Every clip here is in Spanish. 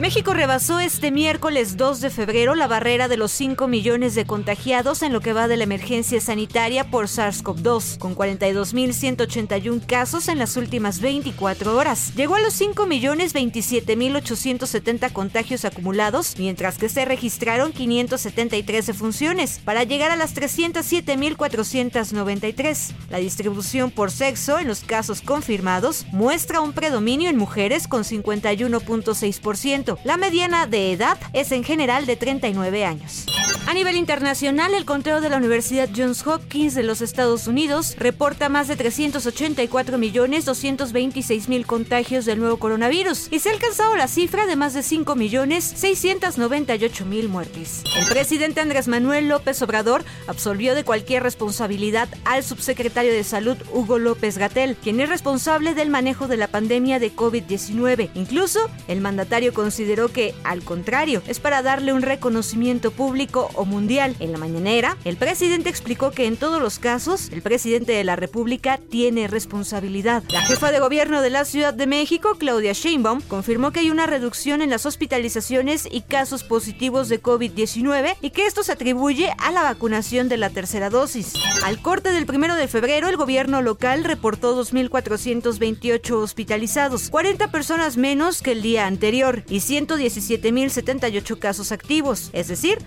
México rebasó este miércoles 2 de febrero la barrera de los 5 millones de contagiados en lo que va de la emergencia sanitaria por SARS-CoV-2, con 42.181 casos en las últimas 24 horas. Llegó a los 5 millones 27.870 contagios acumulados, mientras que se registraron 573 defunciones, para llegar a las 307.493. La distribución por sexo en los casos confirmados muestra un predominio en mujeres con 51.6%, la mediana de edad es en general de 39 años. A nivel internacional, el conteo de la Universidad Johns Hopkins de los Estados Unidos reporta más de 384 millones 226 mil contagios del nuevo coronavirus y se ha alcanzado la cifra de más de 5 millones 698 mil muertes. El presidente Andrés Manuel López Obrador absolvió de cualquier responsabilidad al subsecretario de Salud Hugo López Gatel, quien es responsable del manejo de la pandemia de COVID-19. Incluso, el mandatario consideró que, al contrario, es para darle un reconocimiento público o mundial. En la mañanera, el presidente explicó que en todos los casos, el presidente de la República tiene responsabilidad. La jefa de gobierno de la Ciudad de México, Claudia Sheinbaum, confirmó que hay una reducción en las hospitalizaciones y casos positivos de COVID-19 y que esto se atribuye a la vacunación de la tercera dosis. Al corte del primero de febrero, el gobierno local reportó 2.428 hospitalizados, 40 personas menos que el día anterior y 117.078 casos activos, es decir,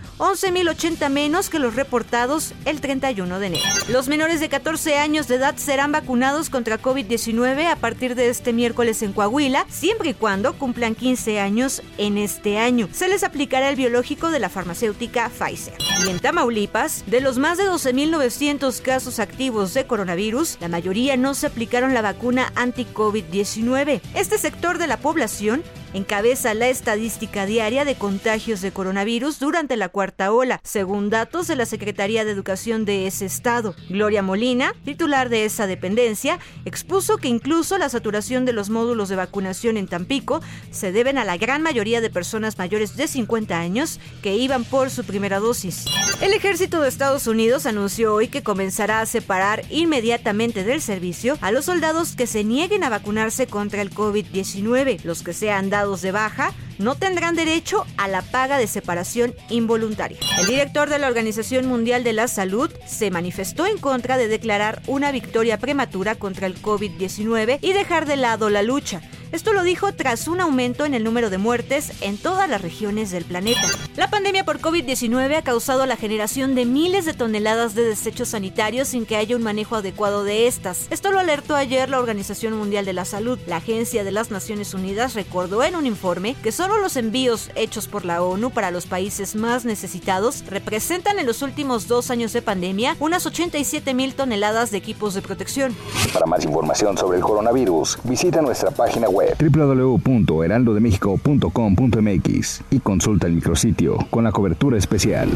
11.080 menos que los reportados el 31 de enero. Los menores de 14 años de edad serán vacunados contra COVID-19 a partir de este miércoles en Coahuila, siempre y cuando cumplan 15 años en este año. Se les aplicará el biológico de la farmacéutica Pfizer. Y en Tamaulipas, de los más de 12.900 casos activos de coronavirus, la mayoría no se aplicaron la vacuna anti-COVID-19. Este sector de la población encabeza la estadística diaria de contagios de coronavirus durante la cuarta ola, según datos de la Secretaría de Educación de ese estado. Gloria Molina, titular de esa dependencia, expuso que incluso la saturación de los módulos de vacunación en Tampico se deben a la gran mayoría de personas mayores de 50 años que iban por su primera dosis. El ejército de Estados Unidos anunció hoy que comenzará a separar inmediatamente del servicio a los soldados que se nieguen a vacunarse contra el COVID-19, los que sean de baja no tendrán derecho a la paga de separación involuntaria. El director de la Organización Mundial de la Salud se manifestó en contra de declarar una victoria prematura contra el COVID-19 y dejar de lado la lucha. Esto lo dijo tras un aumento en el número de muertes en todas las regiones del planeta. La pandemia por COVID-19 ha causado la generación de miles de toneladas de desechos sanitarios sin que haya un manejo adecuado de estas. Esto lo alertó ayer la Organización Mundial de la Salud. La Agencia de las Naciones Unidas recordó en un informe que solo los envíos hechos por la ONU para los países más necesitados representan en los últimos dos años de pandemia unas 87 mil toneladas de equipos de protección. Para más información sobre el coronavirus, visita nuestra página web www.heraldodemexico.com.mx y consulta el micrositio con la cobertura especial.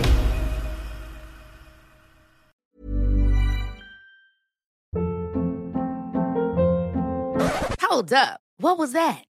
Hold up. What was that?